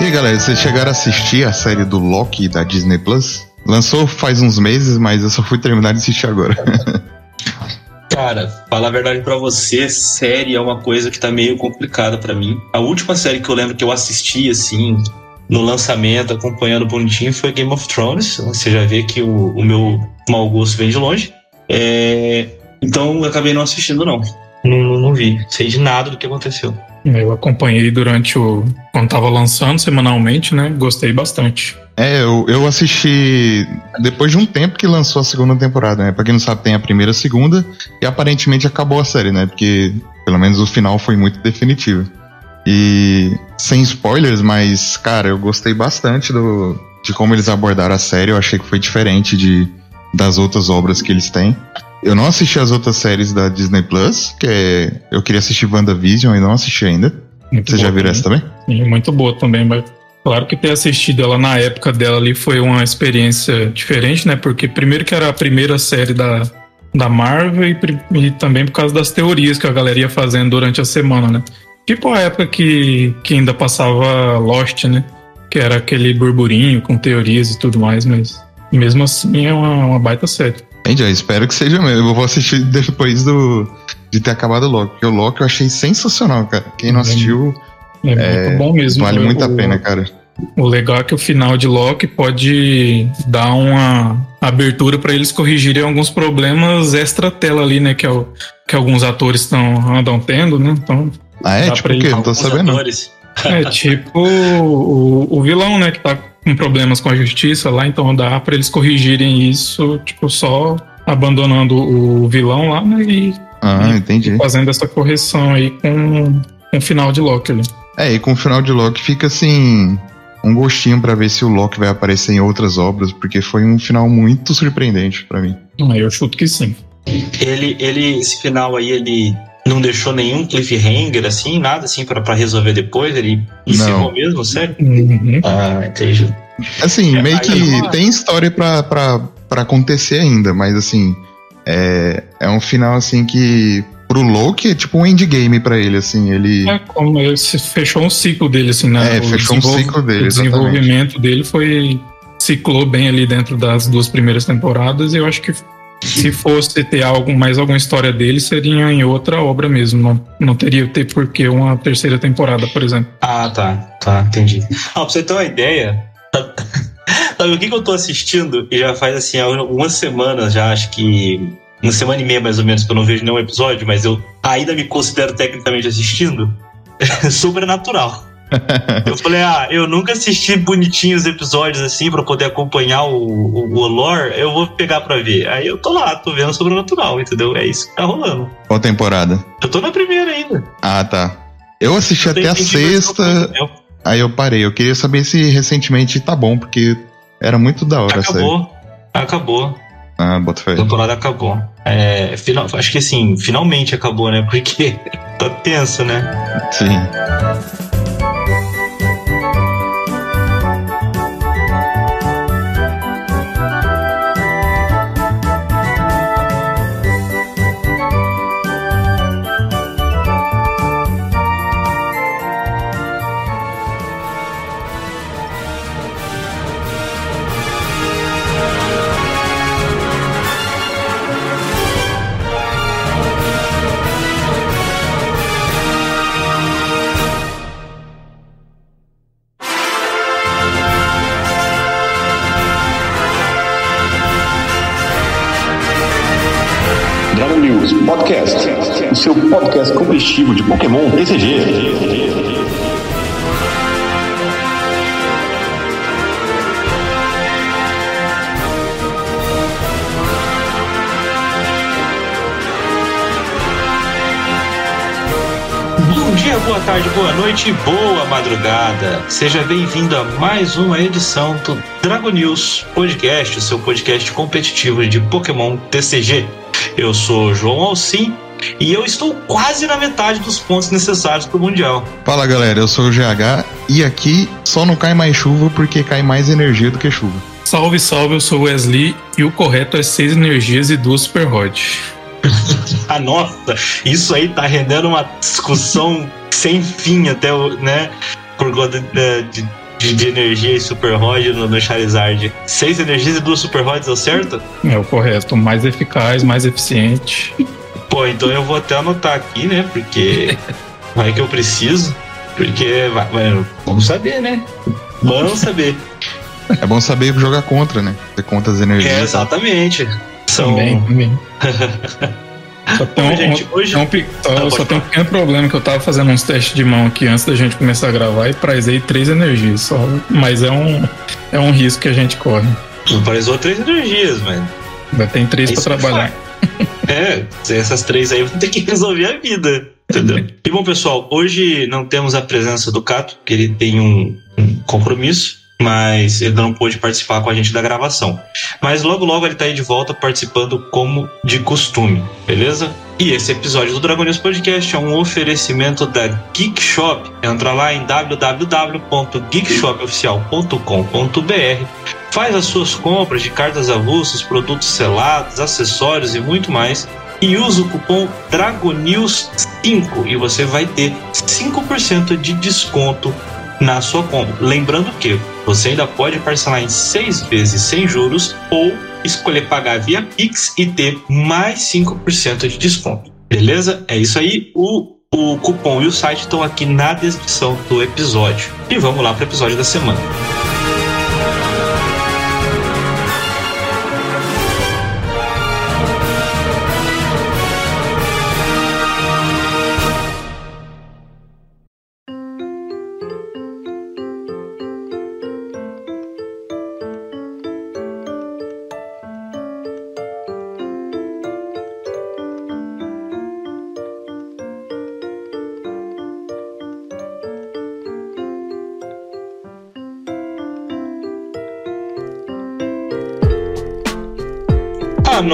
E aí, galera, vocês chegaram a assistir a série do Loki da Disney Plus? Lançou faz uns meses, mas eu só fui terminar de assistir agora. Cara, falar a verdade para você, série é uma coisa que tá meio complicada para mim. A última série que eu lembro que eu assisti, assim, no lançamento, acompanhando bonitinho, foi Game of Thrones. Você já vê que o, o meu mau gosto vem de longe. É... Então eu acabei não assistindo, não. Não, não, vi. Sei de nada do que aconteceu. Eu acompanhei durante o. quando tava lançando semanalmente, né? Gostei bastante. É, eu, eu assisti depois de um tempo que lançou a segunda temporada, né? Pra quem não sabe, tem a primeira e a segunda, e aparentemente acabou a série, né? Porque pelo menos o final foi muito definitivo. E sem spoilers, mas, cara, eu gostei bastante do, de como eles abordaram a série. Eu achei que foi diferente de, das outras obras que eles têm. Eu não assisti as outras séries da Disney Plus, que é. Eu queria assistir WandaVision e não assisti ainda. Muito Você já viu essa também? Sim, muito boa também, mas claro que ter assistido ela na época dela ali foi uma experiência diferente, né? Porque primeiro que era a primeira série da, da Marvel e, e também por causa das teorias que a galera ia fazendo durante a semana, né? Tipo a época que, que ainda passava Lost, né? Que era aquele burburinho com teorias e tudo mais, mas mesmo assim é uma, uma baita série. Entendi, eu espero que seja mesmo. Eu vou assistir depois do, de ter acabado o Loki. Porque o Loki eu achei sensacional, cara. Quem não Bem, assistiu, É, muito bom mesmo. vale O- muito a pena, cara. O legal é que o final de Loki pode dar uma abertura para eles corrigirem alguns problemas extra-tela ali, né? Que, é o, que alguns atores estão andam tendo, né? Então, Ah, é? Dá tipo pra o quê? Não tô sabendo. atores. é tipo o, o vilão, né? Que tá com problemas com a justiça lá, então dá para eles corrigirem isso, tipo, só abandonando o vilão lá, né? E Ah, entendi. fazendo essa correção aí com, com o final de Loki ali. É, e com o final de Loki fica assim. Um gostinho pra ver se o Loki vai aparecer em outras obras, porque foi um final muito surpreendente pra mim. Aí eu chuto que sim. Ele, ele, esse final aí, ele não deixou nenhum cliffhanger, assim, nada assim pra, pra resolver depois? Ele encerrou mesmo, sério? Uhum. Ah, entendi. Assim, É, meio que tem história pra, pra, pra acontecer ainda, mas assim. É, é um final assim que. Pro Loki é tipo um endgame pra ele, assim. Ele. É como ele se fechou um ciclo dele, assim, né? É, O fechou um ciclo dele, O desenvolvimento dele foi. ciclou bem ali dentro das duas primeiras temporadas. E eu acho que se fosse ter algo, mais alguma história dele, seria em outra obra mesmo. Não, não teria ter por que uma terceira temporada, por exemplo. Ah, tá, tá, entendi. Ah, pra você ter uma ideia, sabe o que, que eu tô assistindo? E já faz assim, algumas semanas já, acho que uma semana e meia mais ou menos, que eu não vejo nenhum episódio, mas eu ainda me considero tecnicamente assistindo. Sobrenatural. Eu falei, ah, eu nunca assisti bonitinho os episódios assim pra poder acompanhar o, o, o lore, eu vou pegar pra ver. Aí eu tô lá, tô vendo Sobrenatural, entendeu? É isso que tá rolando. Qual temporada? Eu tô na primeira ainda. Ah, tá. Eu assisti Eu até a sexta, aí eu parei. Eu queria saber se recentemente tá bom, porque era muito da hora. Acabou. Acabou. Ah, bota fé. A temporada acabou. É, final, acho que assim, finalmente acabou, né? Porque tá tenso, né? Sim. Podcast, o seu podcast competitivo de Pokémon TCG. Dia, boa tarde, boa noite e boa madrugada. Seja bem-vindo a mais uma edição do Dragon News Podcast, o seu podcast competitivo de Pokémon TCG. Eu sou João Alcim E eu estou quase na metade dos pontos necessários para o Mundial. Fala galera, eu sou o GH e aqui só não cai mais chuva porque cai mais energia do que chuva. Salve, salve, eu sou o Wesley e o correto é seis energias e duas super hot. ah, nossa, isso aí tá rendendo uma discussão sem fim até o, né? Por conta de, de, de, de energia e super rod no, no, Charizard. Seis energias e duas super rods, deu certo? É o correto, mais eficaz, mais eficiente. Pô, então eu vou até anotar aqui, né? Porque vai que eu preciso. Porque vai, vai, vamos saber, né? Vamos saber. É bom saber jogar contra, né? Ter contra as energias. É, exatamente. São... Também, também. Só tem um, gente, hoje... um, só, Não, só tem um pequeno problema que eu tava fazendo uns testes de mão aqui antes da gente começar a gravar e prazei três energias só. Mas é um, é um risco que a gente corre. Parizou três energias, mano. Ainda tem três é para trabalhar. É, essas três aí vão ter que resolver a vida. Entendeu? E bom, pessoal, hoje não temos a presença do Cato, porque ele tem um, um compromisso mas ele não pôde participar com a gente da gravação. Mas logo logo ele tá aí de volta participando como de costume, beleza? E esse episódio do Dragon News Podcast é um oferecimento da Geek Shop. Entra lá em www.geekshopoficial.com.br, faz as suas compras de cartas avulsas, produtos selados, acessórios e muito mais e usa o cupom DRAGONEWS5 e você vai ter 5% de desconto na sua compra. Lembrando que você ainda pode parcelar em seis vezes sem juros ou escolher pagar via Pix e ter mais 5% de desconto. Beleza? É isso aí. O, o cupom e o site estão aqui na descrição do episódio. E vamos lá para o episódio da semana.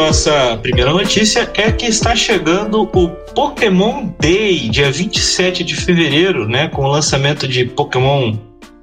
Nossa primeira notícia é que está chegando o Pokémon Day, dia 27 de fevereiro, né, com o lançamento de Pokémon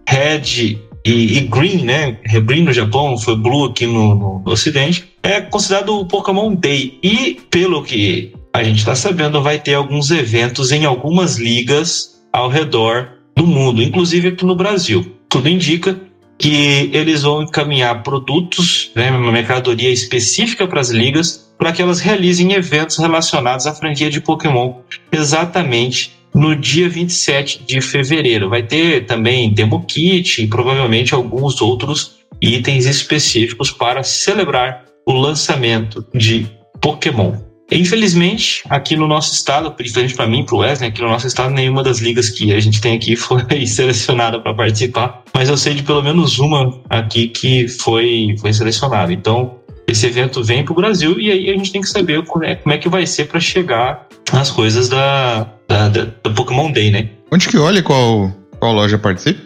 Red e, e Green, né? Green no Japão, foi Blue aqui no, no, no Ocidente. É considerado o Pokémon Day. E, pelo que a gente está sabendo, vai ter alguns eventos em algumas ligas ao redor do mundo, inclusive aqui no Brasil. Tudo indica que eles vão encaminhar produtos, né, uma mercadoria específica para as ligas, para que elas realizem eventos relacionados à franquia de Pokémon exatamente no dia 27 de fevereiro. Vai ter também demo kit e provavelmente alguns outros itens específicos para celebrar o lançamento de Pokémon. Infelizmente, aqui no nosso estado, diferente para mim, para o Wesley, aqui no nosso estado, nenhuma das ligas que a gente tem aqui foi selecionada para participar. Mas eu sei de pelo menos uma aqui que foi, foi selecionada. Então, esse evento vem para o Brasil e aí a gente tem que saber como é, como é que vai ser para chegar as coisas da, da, da, do Pokémon Day, né? Onde que olha qual, qual loja participa?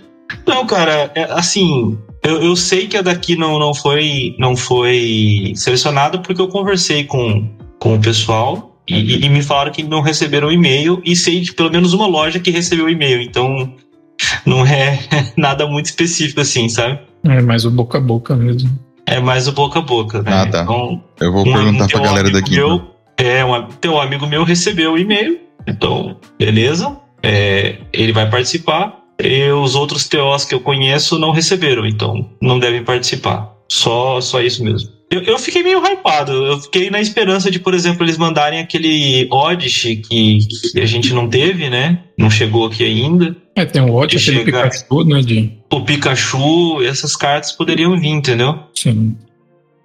Não, cara, é, assim, eu, eu, sei que a daqui não, não, foi, não foi selecionada porque eu conversei com com o pessoal e, e me falaram que não receberam e-mail e sei de pelo menos uma loja que recebeu e-mail. Então não é nada muito específico assim, sabe? É mais o boca a boca mesmo. É mais o boca a boca, né? Ah, tá. Então, Eu vou um, perguntar pra galera daqui. Meu, então. É, um teu amigo meu recebeu o e-mail, então, beleza. É, ele vai participar. E os outros TOs que eu conheço não receberam, então não devem participar. Só, só isso mesmo. Eu, eu, fiquei meio hypado. Eu fiquei na esperança de, por exemplo, eles mandarem aquele Odyssey que, que a gente não teve, né? Não chegou aqui ainda. É, tem o Odyssey, aquele Pikachu, né? De... O Pikachu, essas cartas poderiam vir, entendeu? Sim.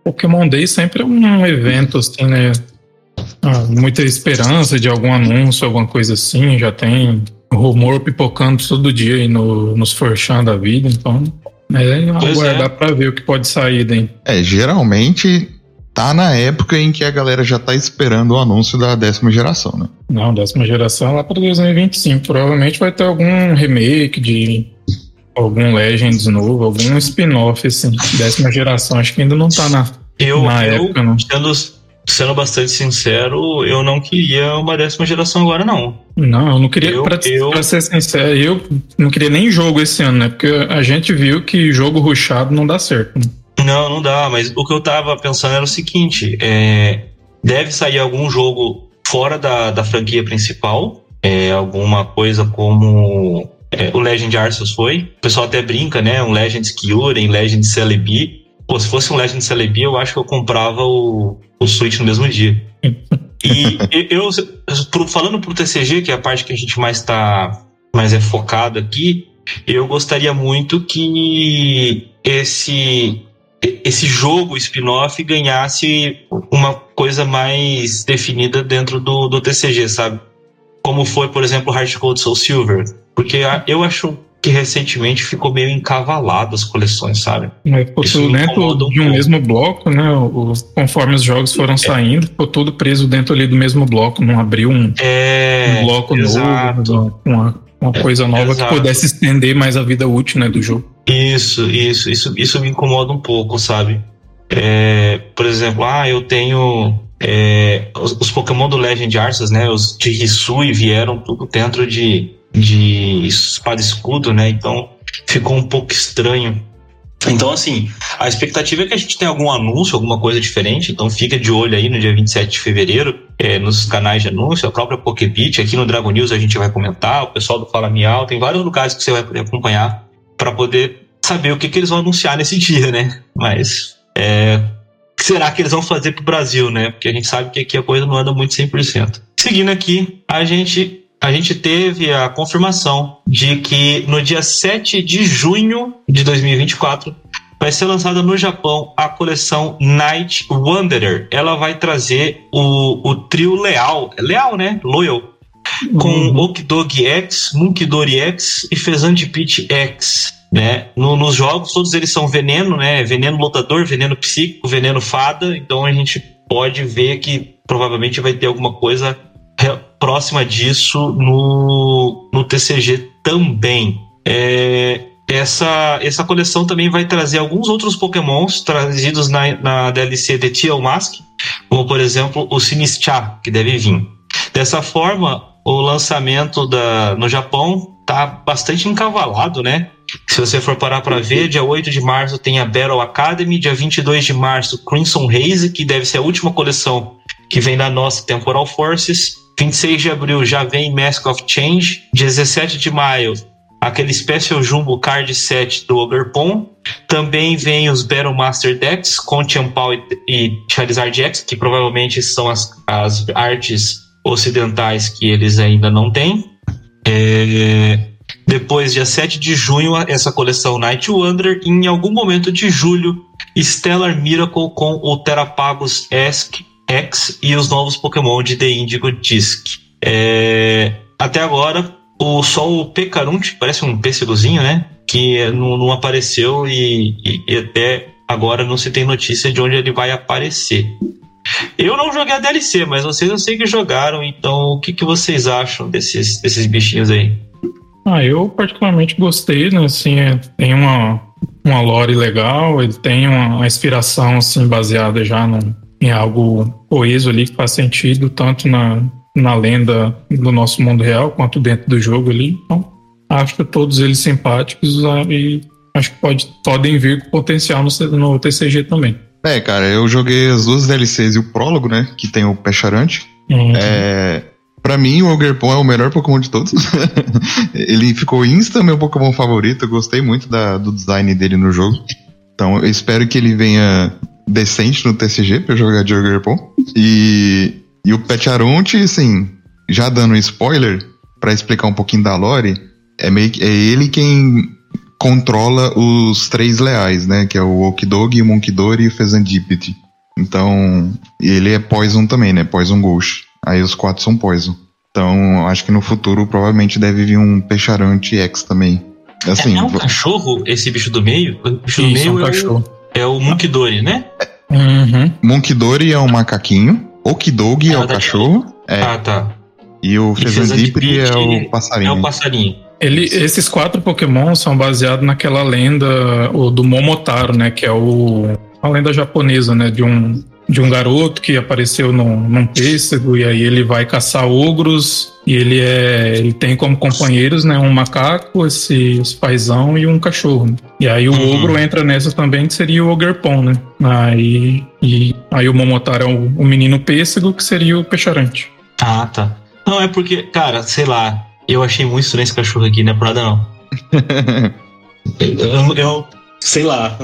Pokémon Day sempre é um evento, assim, né? Ah, muita esperança de algum anúncio, alguma coisa assim. Já tem rumor pipocando todo dia aí no, nos Forchan da vida, então é, aguardar é. para ver o que pode sair daí. É, geralmente tá na época em que a galera já tá esperando o anúncio da décima geração, né? Não, décima geração lá para 2025. Provavelmente vai ter algum remake de algum Legends novo, algum spin-off, assim. Décima geração, acho que ainda não tá na, eu, na eu, época, não. Tendo, sendo bastante sincero, eu não queria uma décima geração agora, não. Não, eu não queria, eu, pra, eu... pra ser sincero, eu não queria nem jogo esse ano, né? Porque a gente viu que jogo ruxado não dá certo. Né? Não, não dá, mas o que eu tava pensando era o seguinte: é, deve sair algum jogo fora da, da franquia principal, é, alguma coisa como é, o Legend Arceus foi. O pessoal até brinca, né? Um Legend Kyurem, Legend Celebi. Pô, se fosse um Legend Celebi, eu acho que eu comprava o, o Switch no mesmo dia. E eu, falando pro TCG, que é a parte que a gente mais tá mais é focado aqui, eu gostaria muito que esse esse jogo spin-off ganhasse uma coisa mais definida dentro do, do TCG, sabe? Como foi, por exemplo, Heart Gold Soul Silver. Porque eu acho que recentemente ficou meio encavalado as coleções, sabe? Mas ficou tudo dentro de um mesmo bloco, né? conforme os jogos foram é. saindo, ficou tudo preso dentro ali do mesmo bloco, não abriu um, é, um bloco exato. novo, uma, uma coisa nova que pudesse estender mais a vida útil né, do jogo. Isso, isso, isso, isso me incomoda um pouco, sabe? É, por exemplo, ah, eu tenho é, os, os, Pokémon do Legend Arceus, né? Os de Hisui vieram tudo dentro de de espada escudo, né? Então ficou um pouco estranho. Então, assim, a expectativa é que a gente tenha algum anúncio, alguma coisa diferente. Então, fica de olho aí no dia 27 de fevereiro, é, nos canais de anúncio, a própria Pokébit. Aqui no Dragon News a gente vai comentar, o pessoal do Fala Miau. Tem vários lugares que você vai poder acompanhar para poder saber o que, que eles vão anunciar nesse dia, né? Mas, é, o que será que eles vão fazer pro Brasil, né? Porque a gente sabe que aqui a coisa não anda muito 100%. Seguindo aqui, a gente a gente teve a confirmação de que no dia 7 de junho de 2024 vai ser lançada no Japão a coleção Night Wanderer. Ela vai trazer o, o trio Leal, Leal, né? Loyal. Com uhum. Okidog X, Munkidori X e Fezand Pit X. Né? No, nos jogos, todos eles são veneno, né? Veneno lutador, veneno psíquico, veneno fada. Então a gente pode ver que provavelmente vai ter alguma coisa próxima disso no, no TCG também. É, essa, essa coleção também vai trazer alguns outros pokémons trazidos na, na DLC de Tiel Mask, como por exemplo o Sinistcha, que deve vir. Dessa forma, o lançamento da, no Japão tá bastante encavalado, né? Se você for parar para ver, dia 8 de março tem a Battle Academy, dia 22 de março Crimson Haze, que deve ser a última coleção que vem da nossa Temporal Forces. 26 de abril já vem Mask of Change. 17 de maio, aquele Special Jumbo Card Set do Ogerpon. Também vem os Battle Master Decks com Champal e Charizard X, que provavelmente são as, as artes ocidentais que eles ainda não têm. É... Depois, dia 7 de junho, essa coleção Night Wonder. E em algum momento de julho, Stellar Miracle com o Terapagos Esk X e os novos Pokémon de The Indigo Disc. É, até agora, o, só o Pecarunt, parece um pêssegozinho, né? Que não, não apareceu e, e, e, até agora não se tem notícia de onde ele vai aparecer. Eu não joguei a DLC, mas vocês eu sei que jogaram, então o que, que vocês acham desses, desses bichinhos aí? Ah, eu particularmente gostei, né? Assim, é, tem uma, uma lore legal, ele tem uma, uma inspiração assim, baseada já no, em algo coeso ali que faz sentido tanto na, na lenda do nosso mundo real quanto dentro do jogo ali. Então, acho todos eles simpáticos ah, e acho que pode, podem vir com potencial no, no TCG também. É, cara, eu joguei as duas DLCs e o prólogo, né? Que tem o Pecharante. Uhum. É, pra mim, o Ogerpon é o melhor Pokémon de todos. Ele ficou insta meu Pokémon favorito. Eu gostei muito da, do design dele no jogo. Então, eu espero que ele venha decente no TCG pra jogar de. E, e o Petcharunt, assim, já dando um spoiler, para explicar um pouquinho da lore, é, meio, é ele quem controla os três leais, né? Que é o Okidog, o Monkidori e o Fezandipity. Então, ele é Poison também, né? Poison Ghost. Aí os quatro são Poison. Então, acho que no futuro provavelmente deve vir um Peixarante X também. Assim, é, é um cachorro esse bicho do meio? O bicho Isso, do meio é um é cachorro. O... É o Munkidori, né? Uhum. Munkidori é um macaquinho. Okidog ah, é o cachorro. É. Ah, tá. E o Fezandipri é o passarinho. É o passarinho. Ele, esses quatro Pokémon são baseados naquela lenda o, do Momotaro, né? Que é o, a lenda japonesa, né? De um, de um garoto que apareceu num, num pêssego e aí ele vai caçar ogros e ele é ele tem como companheiros né um macaco esse, esse paizão e um cachorro né? e aí o Uhum. ogro entra nessa também que seria o Ogerpon né aí e aí o Momotaro é o, o menino pêssego que seria o peixarante Ah, tá. Não, é porque, cara, sei lá, eu achei muito estranho esse cachorro aqui, não é por nada não. Eu, eu- sei lá.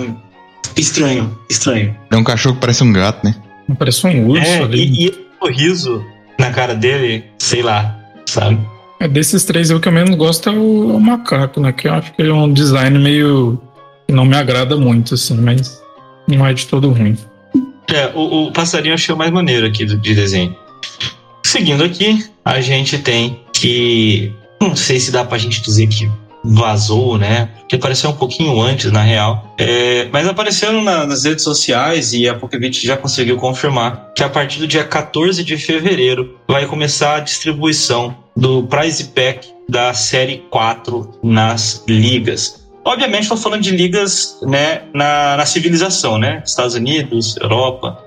Estranho, estranho. É um cachorro que parece um gato, né? parece um urso É, ali e, e esse sorriso na cara dele, sei lá, sabe? É, desses três, eu que eu menos gosto é o, é o macaco, né? Que eu acho que ele é um design meio. que não me agrada muito, assim, mas não é de todo ruim. É, o, o passarinho eu achei o mais maneiro aqui do, de desenho. Seguindo aqui, a gente tem que. Não sei se dá pra gente dizer que vazou, né? Porque apareceu um pouquinho antes, na real. É, mas apareceu na- nas redes sociais e a Pokébit já conseguiu confirmar que a partir do dia 14 de fevereiro vai começar a distribuição do Prize Pack da série 4 nas ligas. Obviamente, estou falando de ligas né, na, na civilização, né? Estados Unidos, Europa.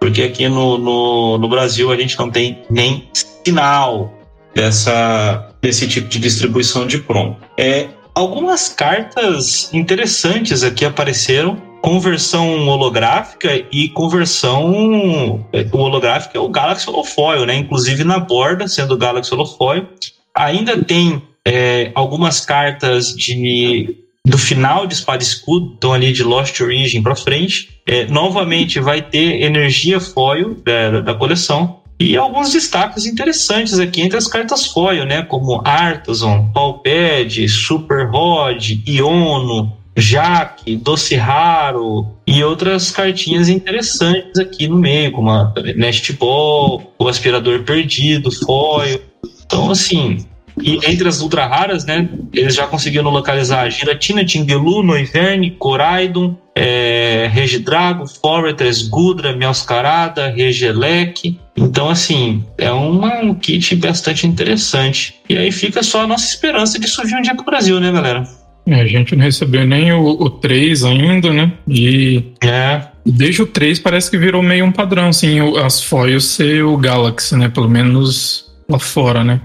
Porque aqui no, no, no Brasil a gente não tem nem sinal dessa, desse tipo de distribuição de promo. É, algumas cartas interessantes aqui apareceram com versão holográfica e com versão é, o holográfico é o Galaxy Holofoil, né? Inclusive na borda, sendo o Galaxy Holofoil. Ainda tem é, algumas cartas de do final de Espada e Escudo, então ali de Lost Origin para frente. É, novamente vai ter energia foil da, da coleção. E alguns destaques interessantes aqui entre as cartas foil, né? Como Artisan, Palped, Super Rod, Iono, Jaque, Doce Raro e outras cartinhas interessantes aqui no meio, como a Nest Ball, o Aspirador Perdido, Foil. Então, assim, e entre as ultra raras, né, eles já conseguiram localizar Giratina, Tingelu, Noiverne, Coraidon, é, Regidrago, Fortress, Gudra, Meowscarada, Regelec. Então, assim, é uma, um kit bastante interessante. E aí fica só a nossa esperança de surgir um dia pro Brasil, né, galera? É, a gente não recebeu nem o, o 3 ainda, né? E É, desde o 3 parece que virou meio um padrão, assim, as foils ser o Galaxy, né? Pelo menos lá fora, né?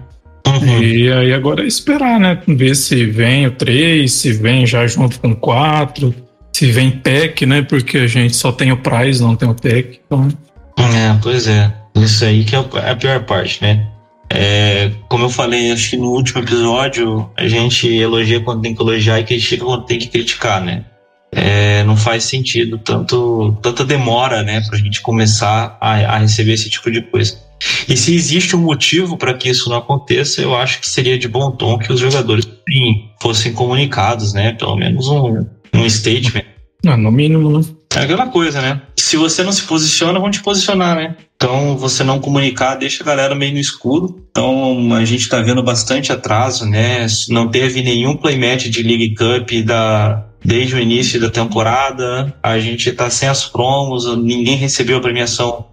uhum. E aí agora é esperar, né? Ver se vem o 3, se vem já junto com o 4, se vem pack, né? Porque a gente só tem o prize, não tem o pack. Então, É, pois é. Isso aí que é a pior parte, né? É, como eu falei, acho que no último episódio, a gente elogia quando tem que elogiar e critica quando tem que criticar, né? É, não faz sentido tanto, tanta demora, né, pra gente começar a, a receber esse tipo de coisa. E se existe um motivo para que isso não aconteça, eu acho que seria de bom tom que os jogadores fossem comunicados, né? Pelo menos um, um statement. Ah, no mínimo, né? É aquela coisa, né? Se você não se posiciona, vão te posicionar, né? Então, você não comunicar deixa a galera meio no escuro. Então, a gente tá vendo bastante atraso, né? Não teve nenhum playmatch de League Cup da, desde o início da temporada. A gente tá sem as promos, ninguém recebeu a premiação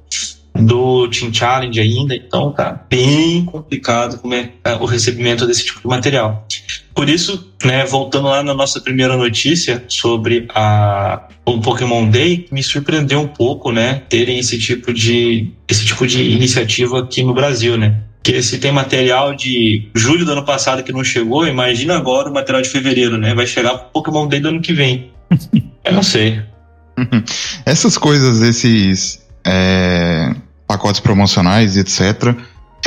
do Team Challenge ainda, então tá bem complicado como é é, o recebimento desse tipo de material. Por isso, né, voltando lá na nossa primeira notícia sobre a, o Pokémon Day, me surpreendeu um pouco, né, terem esse tipo de esse tipo de iniciativa aqui no Brasil, né? Porque se tem material de julho do ano passado que não chegou, imagina agora o material de fevereiro, né? Vai chegar pro Pokémon Day do ano que vem. Eu não sei. Essas coisas, esses é, pacotes promocionais e etc.,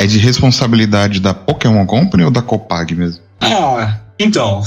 é de responsabilidade da Pokémon Company ou da Copag mesmo? Ah, então.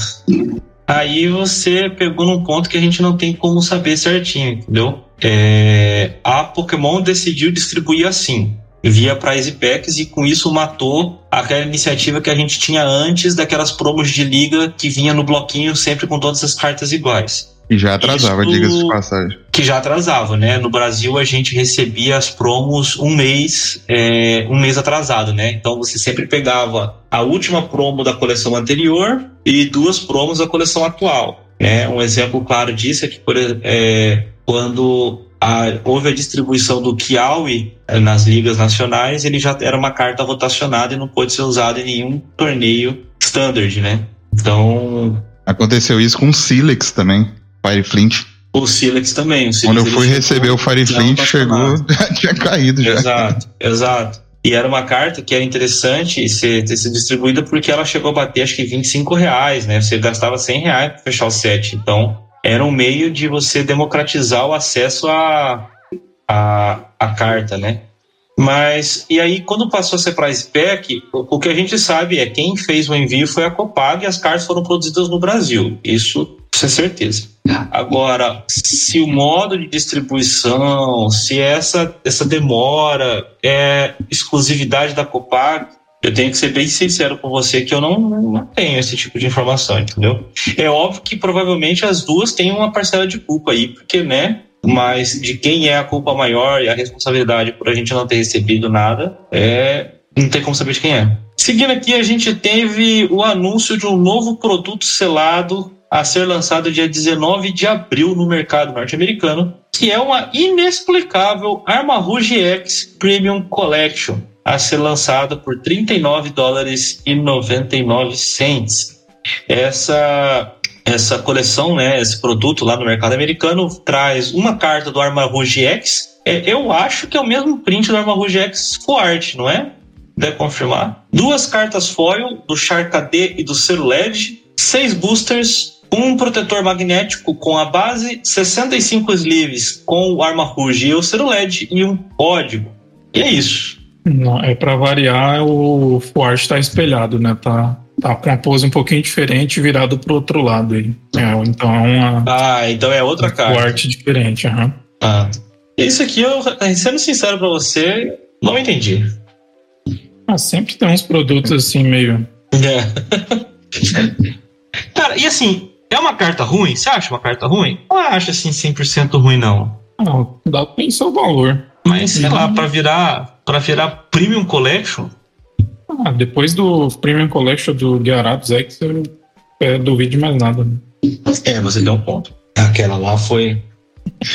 Aí você pegou num ponto que a gente não tem como saber certinho, entendeu? É, a Pokémon decidiu distribuir assim, via Prize Packs, e com isso matou aquela iniciativa que a gente tinha antes daquelas promos de liga que vinha no bloquinho sempre com todas as cartas iguais. E já atrasava, Isso- diga-se de passagem. que já atrasava, né? No Brasil a gente recebia as promos um mês, é, um mês atrasado, né? Então você sempre pegava a última promo da coleção anterior e duas promos da coleção atual. Né? Um exemplo claro disso é que por, é, quando a- houve a distribuição do Kiawi é, nas ligas nacionais, ele já era uma carta votacionada e não pôde ser usado em nenhum torneio standard, né? Então Aconteceu isso com o Silex também, Fire Flint. O Silex também. O Silex, Quando eu fui receber o Fireflint, chegou, tinha caído já. Exato, exato. E era uma carta que era interessante ser, ter sido distribuída porque ela chegou a bater acho que 25 reais, né? Você gastava 100 reais para fechar o set. Então, era um meio de você democratizar o acesso à a, a, a, carta, né? Mas, e aí, quando passou a ser para spec, o, o, que a gente sabe é quem fez o envio foi a Copag e as cartas foram produzidas no Brasil. Isso, isso é certeza. Agora, se o modo de distribuição, se essa, essa demora é exclusividade da Copag, eu tenho que ser bem sincero com você que eu não, não tenho esse tipo de informação, entendeu? É óbvio que provavelmente as duas têm uma parcela de culpa aí, porque, né? Mas de quem é a culpa maior e a responsabilidade por a gente não ter recebido nada, é não tem como saber de quem é. Seguindo aqui, a gente teve o anúncio de um novo produto selado a ser lançado dia 19 de abril no mercado norte-americano, que é uma inexplicável Arma Rouge X Premium Collection, a ser lançada por 39 dólares e 99 cents. Essa essa coleção, né, esse produto lá no mercado americano traz uma carta do Arma Rouge X. É, eu acho que é o mesmo print do Arma Rouge X Full Art, não é? Deve confirmar. Duas cartas foil do Shark AD e do Cero LED, seis boosters, um protetor magnético com a base, 65 sleeves com o Arma Rouge e o Cero LED e um código. E é isso. Não, é para variar, o Art está espelhado, né? Tá Tá com a pose um pouquinho diferente, virado pro outro lado aí. É, então é uma. Ah, então é outra cara. arte diferente, aham. Uhum. Ah. Isso aqui, eu, sendo sincero pra você, não entendi. Ah, sempre tem uns produtos assim meio. É. cara, e assim, é uma carta ruim? Você acha uma carta ruim? Não acho assim 100% ruim, não. Não, dá pra pensar o valor. Mas, sei lá, pra virar, pra virar Premium Collection, ah, depois do Premium Collection do Gyarados X, eu é, duvido de mais nada. Né? É, você deu um ponto. Aquela lá foi.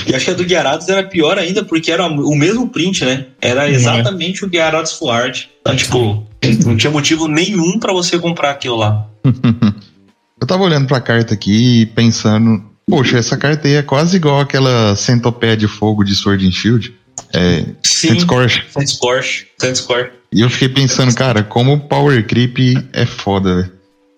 E acho que a do Gyarados era pior ainda, porque era o mesmo print, né? Era exatamente é. o Gyarados Full Art. Então, tipo, não tinha motivo nenhum para você comprar aquilo lá. eu tava olhando pra carta aqui e pensando, poxa, essa carta aí é quase igual aquela centopeia de fogo de Sword and Shield. É, Sim, Scorch. Scorch. Scorch. E eu fiquei pensando, cara, como o Power Creep é foda, velho.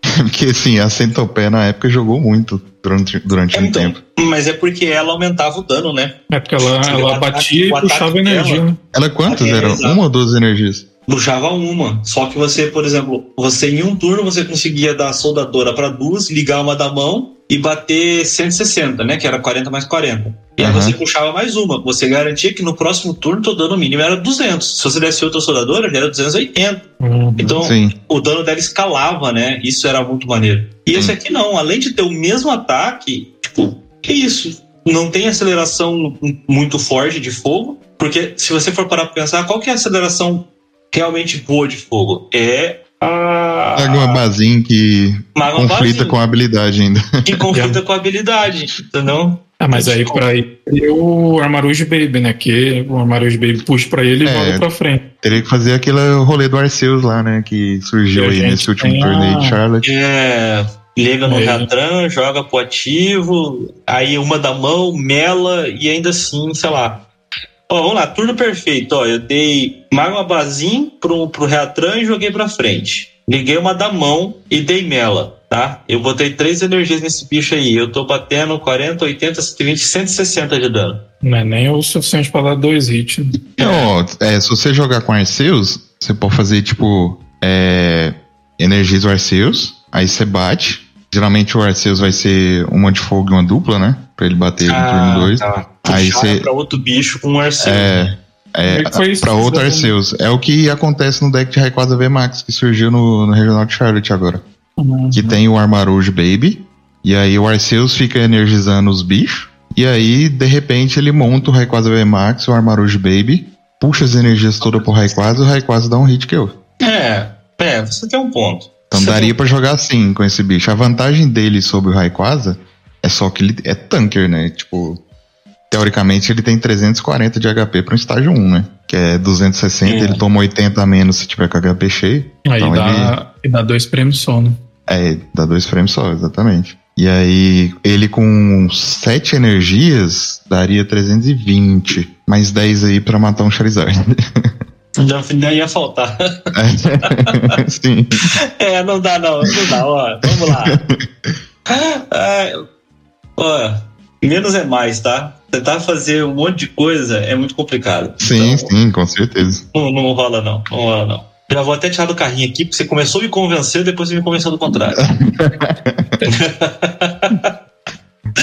Porque assim, a Centopeia na época jogou muito durante, durante é, um então, tempo. Mas é porque ela aumentava o dano, né? É porque ela, ela batia e puxava energia. Dela, né? Ela quantas é, eram? Uma ou duas energias? Puxava uma. Só que você, por exemplo, você em um turno você conseguia dar a soldadora para duas, ligar uma da mão e bater 160, né? Que era 40 mais 40. E aí você puxava mais uma. Você garantia que no próximo turno o dano mínimo era 200. Se você desse outra soldadora, já era 280. Uhum. Então, Sim. o dano dela escalava, né? Isso era muito maneiro. E esse aqui não. Além de ter o mesmo ataque, tipo, que isso? Não tem aceleração muito forte de fogo. Porque se você for parar pra pensar, qual que é a aceleração realmente boa de fogo? É a. Magma Bazin que Magma conflita Bazin. com a habilidade ainda. Que conflita com a habilidade, entendeu? Ah, mas aí pra ir o Armarouge Baby, né? Que o Armarouge Baby puxa pra ele e é, joga pra frente. Teria que fazer aquele rolê do Arceus lá, né? Que surgiu aí nesse último torneio de Charlotte. É, liga no é. Reatran, joga pro ativo, aí uma da mão, mela e ainda assim, sei lá. Ó, vamos lá, turno perfeito. Ó, eu dei Magma Bazin pro, pro Reatran e joguei pra frente. Liguei uma da mão e dei mela tá? Eu botei três energias nesse bicho aí. Eu tô batendo 40, 80, 120, 160 de dano. Não é nem o suficiente pra dar dois hits. Né? Não, é, se você jogar com Arceus, você pode fazer tipo é, energias do Arceus, aí você bate. Geralmente o Arceus vai ser uma de fogo e uma dupla, né? Pra ele bater ah, no turno 2. Tá. Aí você. pra outro bicho com um Arceus. É. É, para outro Arceus. É o que acontece no deck de Rayquaza VMAX, que surgiu no, no Regional de Charlotte agora. Uhum. Que tem o Armarouge Baby. E aí o Arceus fica energizando os bichos. E aí, de repente, ele monta o Rayquaza VMAX, o Armarouge Baby, puxa as energias todas pro Rayquaza e o Rayquaza dá um hit kill. É, é, você tem um ponto. Então você daria tem... para jogar assim com esse bicho. A vantagem dele sobre o Rayquaza é só que ele é tanker, né? Tipo, teoricamente ele tem 340 de HP para um estágio 1, né? Que é 260, é. ele toma 80 a menos se tiver com HP cheio. Aí então dá, ele... dá dois prêmios só, né? É, dá dois frames só, exatamente. E aí, ele com 7 energias daria 320. Mais 10 aí pra matar um Charizard. Já, já ia faltar. Sim. É, não dá, não. Não dá, ó. Vamos lá. É, ó, menos é mais, tá? Tentar fazer um monte de coisa é muito complicado. Sim, Então, sim, com certeza. Não, não rola, não. Não rola, não. Já vou até tirar do carrinho aqui, porque você começou a me convencer, depois você me convenceu do contrário.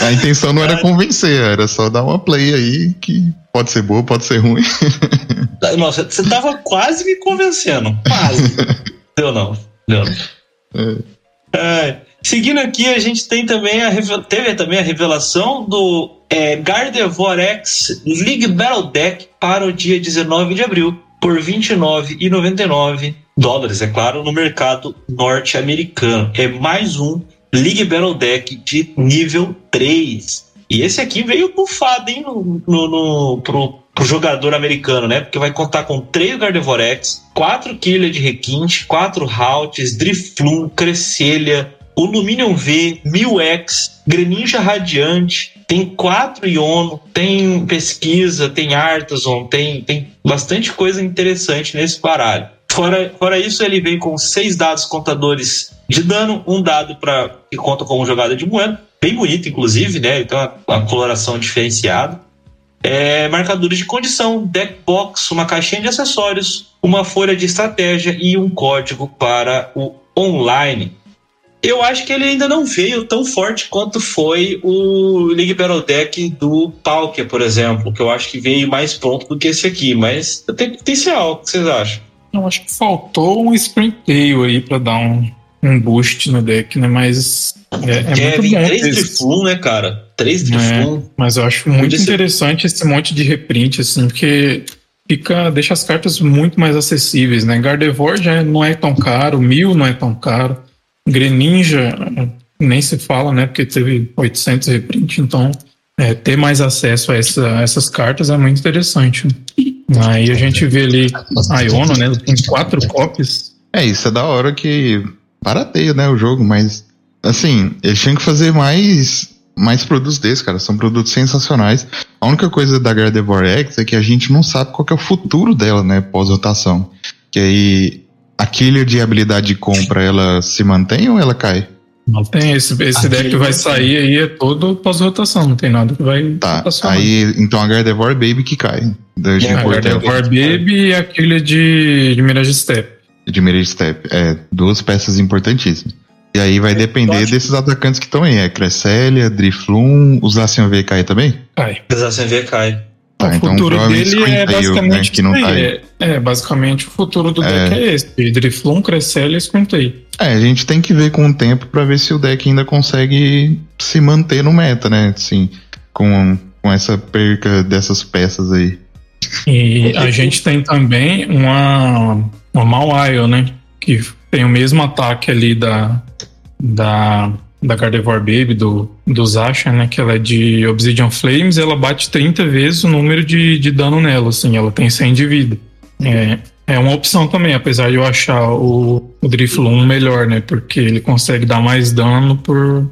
A intenção não era convencer, era só dar uma play aí que pode ser boa, pode ser ruim. Nossa, você tava quase me convencendo. Quase. Deu não. Deu não. É, seguindo aqui, a gente tem também a, teve também a revelação do é, Gardevoir X League Battle Deck para o dia 19 de abril, por R$ 29,99 dólares, é claro, no mercado norte-americano. É mais um League Battle Deck de nível 3. E esse aqui veio bufado, hein, no, no, no- pro, pro jogador americano, né? Porque vai contar com 3 Gardevoir X, 4 Killer de requinte, 4 Halts, Drifloon, Cresselia, o Luminium V, 1000X, Greninja Radiante, tem 4 Iono, tem pesquisa, tem Artisan, tem, tem bastante coisa interessante nesse baralho. Fora, fora isso, ele vem com seis dados contadores de dano, um dado para que conta como jogada de moeda, bem bonito, inclusive, né? Então, uma, uma coloração diferenciada. É, marcadores de condição, deck box, uma caixinha de acessórios, uma folha de estratégia e um código para o online. Eu acho que ele ainda não veio tão forte quanto foi o League Battle Deck do Palkia, por exemplo, que eu acho que veio mais pronto do que esse aqui, mas tem potencial, o que vocês acham? Eu acho que faltou um Springtail aí pra dar um, um boost no deck, né? Mas é, é É, muito vem bom três esse- Drifloon, né, cara? Três Drifloon. Mas eu acho muito ser- interessante esse monte de reprint, assim, porque fica, deixa as cartas muito mais acessíveis, né? Gardevoir já não é tão caro, Mil não é tão caro, Greninja eh, nem se fala, né? Porque teve 800 reprint, então é, ter mais acesso a, essa- a essas cartas é muito interessante. Aí a gente vê ali a Iono, né? Tem quatro cópias. É, isso é da hora que barateia, né, o jogo, mas assim, eles tinham que fazer mais mais produtos desses, cara, são produtos sensacionais. A única coisa da Gardevoir X é que a gente não sabe qual é o futuro dela, né, pós-rotação. Que aí a killer de habilidade de compra, ela se mantém ou ela cai? Não tem esse, esse deck que vai sair aí é todo pós-rotação, não tem nada que vai Tá, aí então a Gardevoir Baby que cai. Da É, Gardevoir Baby e aquele de, de Mirage Step. de Mirage Step. É, duas peças importantíssimas. E aí vai Eu depender desses atacantes que estão aí. É Cresselia, Drifloon, os Zacian V cai também? Cai. Desafio V cai. Tá, o então futuro dele é né, basicamente que não tá aí. É, é, basicamente o futuro do É. deck é esse. Drifloon, Cresselia e Squintail. É, a gente tem que ver com o tempo pra ver se o deck ainda consegue se manter no meta, né? Assim, com, com essa perca dessas peças aí. E a gente tem também uma, uma Mawile, né? Que tem o mesmo ataque ali da, da, da Gardevoir Baby, do, do Zasha, né? Que ela é de Obsidian Flames, ela bate 30 vezes o número de, de dano nela, assim, ela tem 100 de vida. É, é uma opção também, apesar de eu achar o, o Drifloon melhor, né? Porque ele consegue dar mais dano por,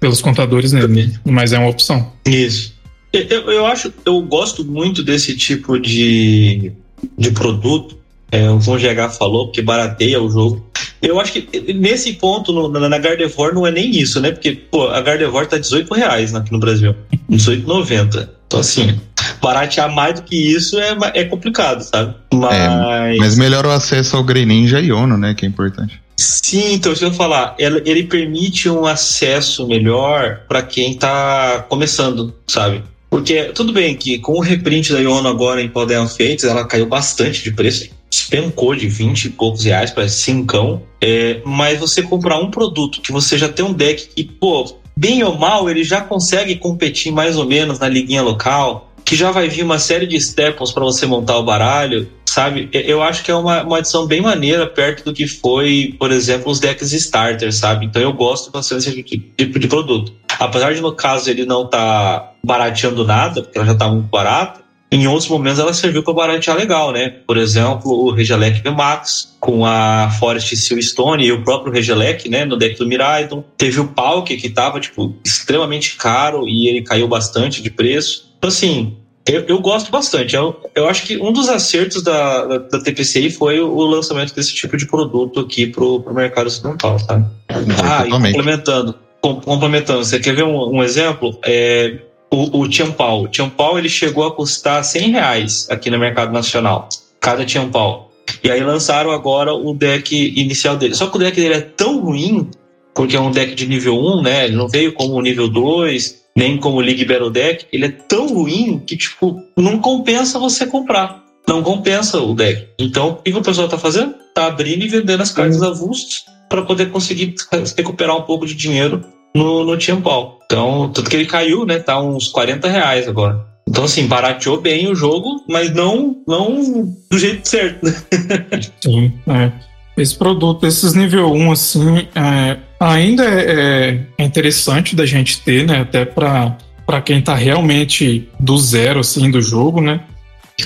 pelos contadores nele, mas é uma opção. Isso. Eu, eu- acho, eu gosto muito desse tipo de, de produto. É, o Von GH falou, porque barateia o jogo. Eu acho que nesse ponto, no- na, Gardevoir, não é nem isso, né? Porque, pô, a Gardevoir tá 18 reais aqui no Brasil. 18,90. Então, assim, baratear mais do que isso é, é complicado, sabe? Mas. Mas melhora o acesso ao Greninja e Ono, né? Que é importante. Sim, então se eu falar, ele permite um acesso melhor para quem tá começando, sabe? Porque tudo bem que com o reprint da Iono agora em Poder Fates, ela caiu bastante de preço, despencou de 20 e poucos reais para 5, é, mas você comprar um produto que você já tem um deck que, pô, bem ou mal, ele já consegue competir mais ou menos na liguinha local, que já vai vir uma série de staples para você montar o baralho, sabe? Eu acho que é uma, uma adição bem maneira perto do que foi, por exemplo, os decks starter, sabe? Então eu gosto bastante desse tipo de produto. Apesar de no caso ele não tá barateando nada, porque ela já tá muito barata, em outros momentos ela serviu para baratear legal, né? Por exemplo, o Regelec VMAX com a Forest Seal Stone e o próprio Regelec, né, no deck do Miraidon. Teve o Palk que estava tipo extremamente caro e ele caiu bastante de preço. Então assim, eu, eu gosto bastante. Eu, eu acho que um dos acertos da, da, da TPCI foi o, o, lançamento desse tipo de produto aqui pro, pro mercado ocidental, sabe? Ah, e complementando, complementando, você quer ver um, um exemplo? É, o, o Tiampau. O Tiampau ele chegou a custar 100 reais aqui no mercado nacional, cada Tiampau. E aí lançaram agora o deck inicial dele. Só que o deck dele é tão ruim, porque é um deck de nível 1, né? Ele não veio como nível 2, nem como League Battle Deck. Ele é tão ruim que, tipo, não compensa você comprar. Não compensa o deck. Então, o que o pessoal tá fazendo? Tá abrindo e vendendo as cartas avulsas para poder conseguir recuperar um pouco de dinheiro no, no Tiampau. Então, tanto que ele caiu, né? Tá uns 40 reais agora. Então, assim, barateou bem o jogo, mas não, não do jeito certo, né? Sim, é. Esse produto, esses nível 1, assim, é, ainda é, é, interessante da gente ter, né? Até para quem tá realmente do zero, assim, do jogo, né?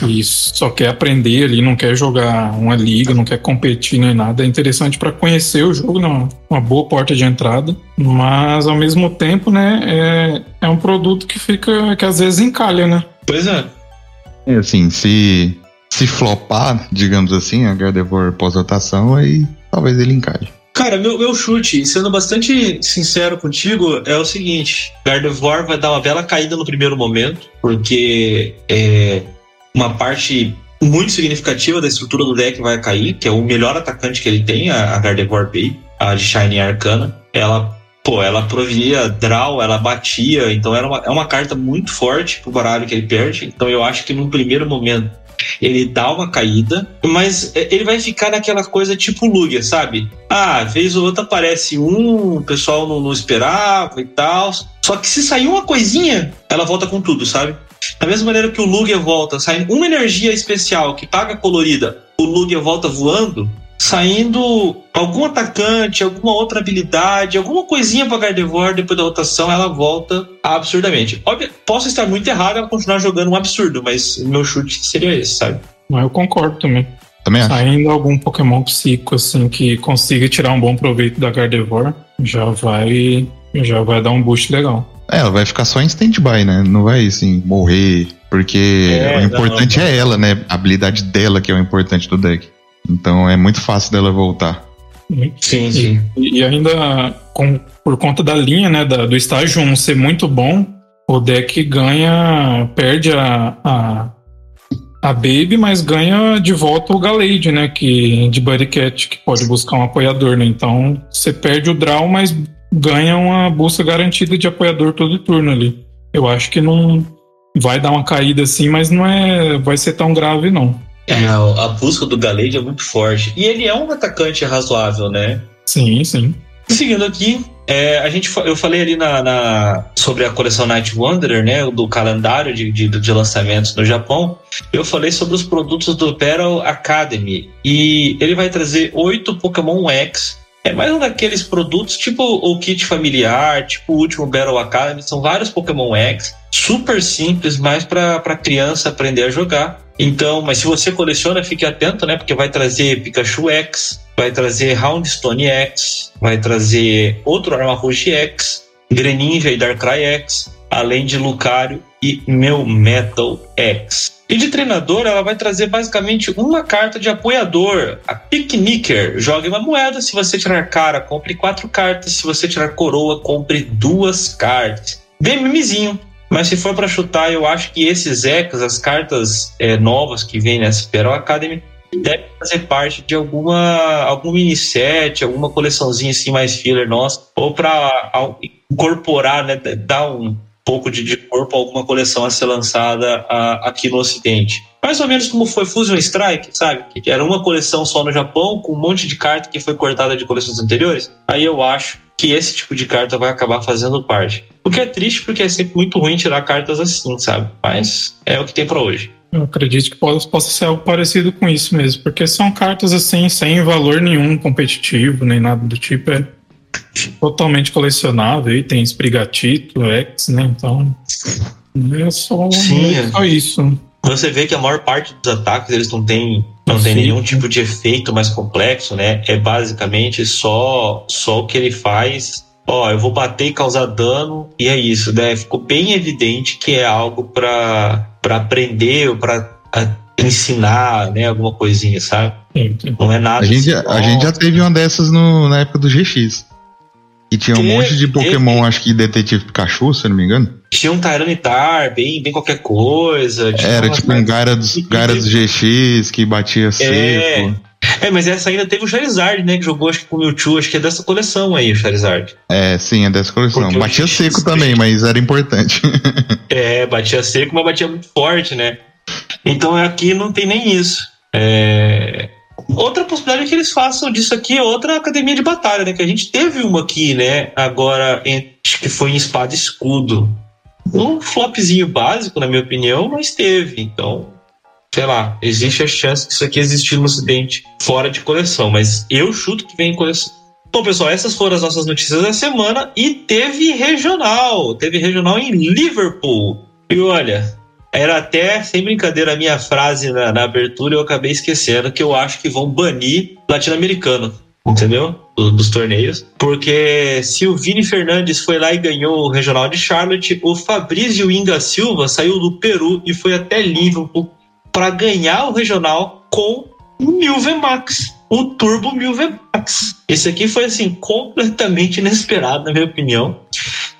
e só quer aprender ali, não quer jogar uma liga, não quer competir nem nada. É interessante para conhecer o jogo, não, uma boa porta de entrada, mas ao mesmo tempo, né, é, é um produto que fica, que às vezes encalha, né? Pois é. É assim, se, se flopar, digamos assim, a Gardevoir pós-rotação, aí talvez ele encalhe. Cara, meu, meu chute, sendo bastante sincero contigo, é o seguinte: Gardevoir vai dar uma bela caída no primeiro momento, porque é, uma parte muito significativa da estrutura do deck vai cair, que é o melhor atacante que ele tem, a Gardevoir Bay, a de Shining Arcana. Ela, pô, ela provia draw, ela batia, então era uma, é uma carta muito forte pro baralho que ele perde. Então eu acho que num primeiro momento ele dá uma caída, mas ele vai ficar naquela coisa tipo Lugia, sabe? Ah, vez ou outra aparece um, o pessoal não, não esperava e tal. Só que se sair uma coisinha, ela volta com tudo, sabe? Da mesma maneira que o Lugia volta, saindo uma energia especial que paga colorida, o Lugia volta voando, saindo algum atacante, alguma outra habilidade, alguma coisinha para Gardevoir depois da rotação, ela volta absurdamente. Óbvio, posso estar muito errado ela continuar jogando um absurdo, mas meu chute seria esse, sabe? Eu concordo também. Também acho. Saindo algum Pokémon psíquico assim que consiga tirar um bom proveito da Gardevoir, já vai já vai dar um boost legal. É, ela vai ficar só em stand-by, né? Não vai, assim, morrer. Porque é, o importante não, não. é ela, né? A habilidade dela que é o importante do deck. Então é muito fácil dela voltar. Sim, sim. E, e ainda com, por conta da linha, né? Da, do estágio 1 ser muito bom, o deck ganha. perde a, a, a Baby, mas ganha de volta o Galade, né? Que, de Buddy Cat, que pode buscar um apoiador, né? Então você perde o draw, mas ganha uma bolsa garantida de apoiador todo turno ali. Eu acho que não vai dar uma caída assim, mas não é, vai ser tão grave não. É, a busca do Galade é muito forte. E ele é um atacante razoável, né? Sim, sim. Seguindo aqui, é, a gente, eu falei ali na, na, sobre a coleção Night Wanderer, né, do calendário de, de, de, lançamentos no Japão. Eu falei sobre os produtos do Battle Academy e ele vai trazer oito Pokémon X é mais um daqueles produtos, tipo o kit familiar, tipo o último Battle Academy, são vários Pokémon X, super simples, mais para criança aprender a jogar. Então, mas se você coleciona, fique atento, né? Porque vai trazer Pikachu X, vai trazer Houndstone X, vai trazer outro Arma Rouge X, Greninja e Darkrai X, além de Lucario e Meu Metal X. E de treinador, ela vai trazer basicamente uma carta de apoiador, a Picnicker. Jogue uma moeda, se você tirar cara, compre quatro cartas, se você tirar coroa, compre duas cartas. Bem mimizinho. Mas se for para chutar, eu acho que esses ecos, as cartas é, novas que vêm nessa Spero Academy, devem fazer parte de alguma algum mini set, alguma coleçãozinha assim mais filler nossa, ou para incorporar, né, dar um pouco de, de corpo alguma coleção a ser lançada a, aqui no Ocidente. Mais ou menos como foi Fusion Strike, sabe? Que era uma coleção só no Japão, com um monte de carta que foi cortada de coleções anteriores. Aí eu acho que esse tipo de carta vai acabar fazendo parte. O que é triste porque é sempre muito ruim tirar cartas assim, sabe? Mas é o que tem para hoje. Eu acredito que possa, possa ser algo parecido com isso mesmo, porque são cartas assim, sem valor nenhum competitivo, nem nada do tipo. É totalmente colecionável, tem Sprigatito, X, né? Então, é só, Sim, é só isso. você vê que a maior parte dos ataques eles não tem, não tem nenhum tipo de efeito mais complexo, né? É basicamente só, só o que ele faz. Ó, eu vou bater e causar dano, e é isso, né? Ficou bem evidente que é algo pra, pra aprender ou pra a- ensinar, né? Alguma coisinha, sabe? Sim, sim. Não é nada. A gente, assim, a gente já teve uma dessas no- na época do GX. Que tinha um monte de Pokémon, acho que Detetive Pikachu, se eu não me engano. Tinha um Tyranitar, bem, bem qualquer coisa. Era tipo um E- e Gyarados GX que batia seco. É, mas essa ainda teve o Charizard, né? Que jogou acho que com o Mewtwo, acho que é dessa coleção aí, o Charizard. É, sim, é dessa coleção. Porque Batia GX seco também, mas era importante. É, batia seco, mas batia muito forte, né? Então aqui não tem nem isso. É, Outra possibilidade é que eles façam disso aqui outra academia de batalha, né? Que a gente teve uma aqui, né? Agora, acho que foi em espada e escudo. Um flopzinho básico, na minha opinião, mas teve. Então, sei lá, existe a chance que isso aqui existir no ocidente fora de coleção, mas eu chuto que vem em coleção. Bom, pessoal, essas foram as nossas notícias da semana e teve regional. Teve regional em Liverpool. E olha, era até, sem brincadeira, a minha frase na, na abertura, eu acabei esquecendo que eu acho que vão banir latino-americano, entendeu? Do- dos torneios. Porque se o Vini Fernandes foi lá e ganhou o regional de Charlotte, o Fabrício Inga Silva saiu do Peru e foi até Liverpool para ganhar o regional com o Mil Max, o Turbo Mil Max. Esse aqui foi assim completamente inesperado, na minha opinião.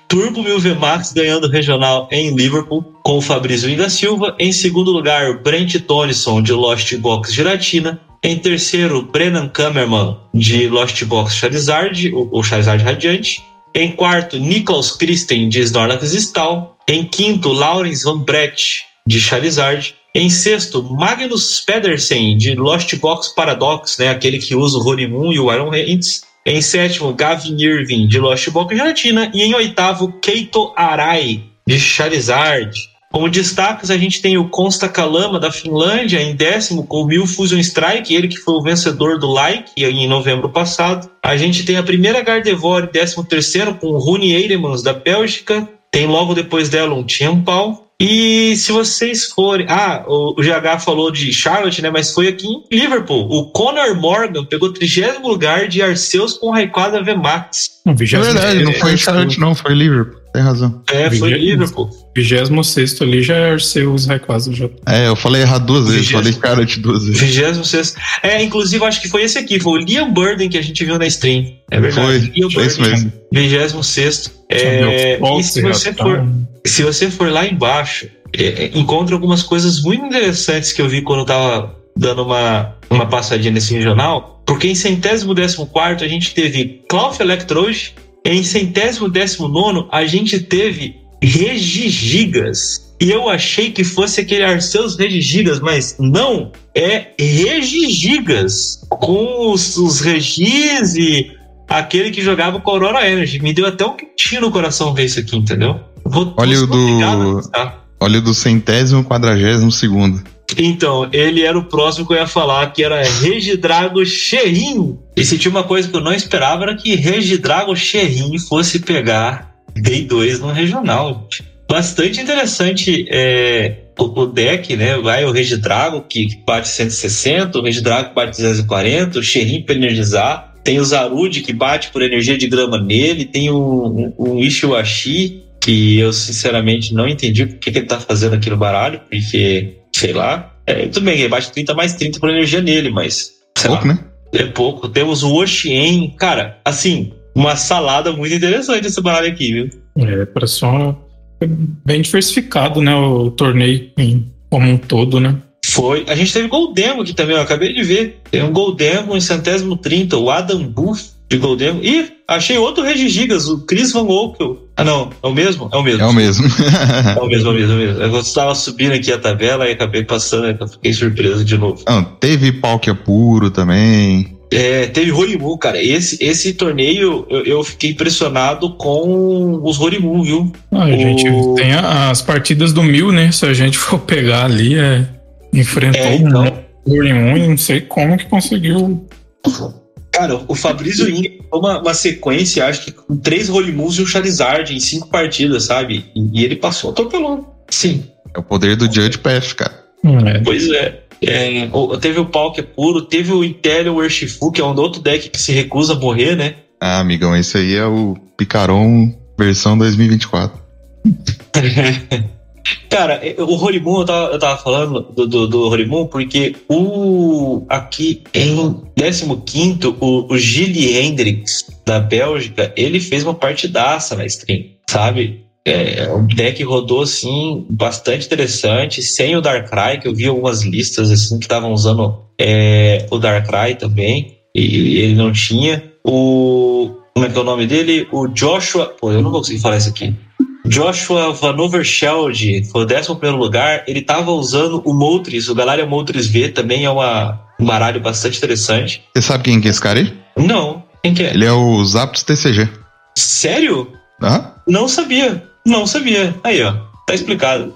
Turbo Max ganhando regional em Liverpool com o Fabrício Inda Silva. Em segundo lugar, Brent Tonison de Lost Box Giratina. Em terceiro, Brennan Kammerman de Lost Box Charizard, o, o Charizard Radiante. Em quarto, Niklaus Christen de Snorlax Stall. Em quinto, Lawrence Van Brett de Charizard. Em sexto, Magnus Pedersen de Lost Box Paradox, né, aquele que usa o Ronimun e o Iron Hands. Em sétimo, Gavin Irving de Lost Box Gelatina. E em oitavo, Keito Arai de Charizard. Como destaques, a gente tem o Consta Kalama da Finlândia em décimo com o Mil Fusion Strike, ele que foi o vencedor do Like em novembro passado. A gente tem a primeira Gardevoir em décimo terceiro com o Rune Eiremans da Bélgica. Tem logo depois dela um Tiampal. E se vocês forem. Ah, o o GH falou de Charlotte, né? Mas foi aqui em Liverpool. O Conor Morgan pegou 30 lugar de Arceus com Rayquaza VMAX. Não, É vigésimo- verdade, não foi em Charlotte, não, foi Liverpool. Tem razão. É, foi Vigésimo. Liverpool. 26 ali já é Arceus Rayquaza já. É, eu falei errado duas vezes, Vigésimo. falei Charlotte duas vezes. 26. É, inclusive, acho que foi esse aqui, foi o Liam Burden que a gente viu na stream. É verdade. Foi, foi isso mesmo. 26. É, e se você, for, se você for lá embaixo, é, é, encontra algumas coisas muito interessantes que eu vi quando eu tava dando uma, uma passadinha nesse regional. Porque em centésimo décimo quarto a gente teve Clough Electrode. Em centésimo décimo nono a gente teve Regigigas. E eu achei que fosse aquele Arceus Regigigas, mas não, é Regigigas. Com os, os Regis e aquele que jogava com Aurora Energy. Me deu até um quentinho no coração ver isso aqui, entendeu? Vou, Olha o do- gostar. Olha o do centésimo quadragésimo segundo. Então, ele era o próximo que eu ia falar, que era Regidrago Xerrin. E se tinha uma coisa que eu não esperava, era que Regidrago Xerrin fosse pegar Day 2 no regional. Bastante interessante é, o, o deck, né? Vai o Regidrago, que bate 160, o Regidrago bate 240, o Xerrin para energizar. Tem o Zarud, que bate por energia de grama nele. Tem o, o, o Ishiwashi, que eu sinceramente não entendi o que ele tá fazendo aqui no baralho, porque, sei lá. É, tudo bem, ele bate 30 mais 30 por energia nele, mas. Sei Pouco, lá, né? é pouco. Temos o Oxien, cara, assim, uma salada muito interessante esse baralho aqui, viu? É, parece só bem diversificado, né? O torneio em- como um todo, né? Foi. A gente teve Goldemo aqui também, eu acabei de ver. Tem um Goldemo em centésimo 30, o Adam Buff de Goldemo. Ih, achei outro Regigigas, o Chris Van Okel. Ah, não, é o mesmo? É o mesmo. É o mesmo. É o mesmo, é o mesmo, é o mesmo. Eu estava subindo aqui a tabela e acabei passando, eu fiquei surpreso de novo. Não, teve Palkia puro também. É, teve Rorimu, cara. Esse, esse torneio eu, eu fiquei impressionado com os Rorimu, viu? Ah, a O- gente tem a- as partidas do mil, né? Se a gente for pegar ali, é, enfrentou É, então. em um e não sei como que conseguiu. Cara, o Fabrício Inga foi uma, uma sequência, acho que com três Rolimus e um Charizard em cinco partidas, sabe? E, e ele passou atropelando. Sim. É o poder do Judge Path, cara. Hum, é. Pois é. É, teve o pau que é puro, teve o Intellion Urshifu, que é um outro deck que se recusa a morrer, né? Ah, amigão, esse aí é o Picaron versão 2024. Cara, é, o Horimun, eu tava, eu tava falando do, do, do porque o aqui em 15, o, o Gilles Hendrix, da Bélgica, ele fez uma partidaça na stream, sabe? É, o deck rodou, assim, bastante interessante, sem o Darkrai, que eu vi algumas listas, assim, que estavam usando é, o Darkrai também, e ele não tinha. O... Como é que é o nome dele? O Joshua... Pô, eu não vou conseguir falar isso aqui. Joshua Van Overschild foi o 11 primeiro lugar. Ele tava usando o Moltres, o Galaria Moltres V também é uma, um baralho bastante interessante. Você sabe quem que é esse cara aí? Não, quem que é? Ele é o Zapdos TCG. Sério? Hã? Não sabia. Não sabia. Aí, ó. Tá explicado.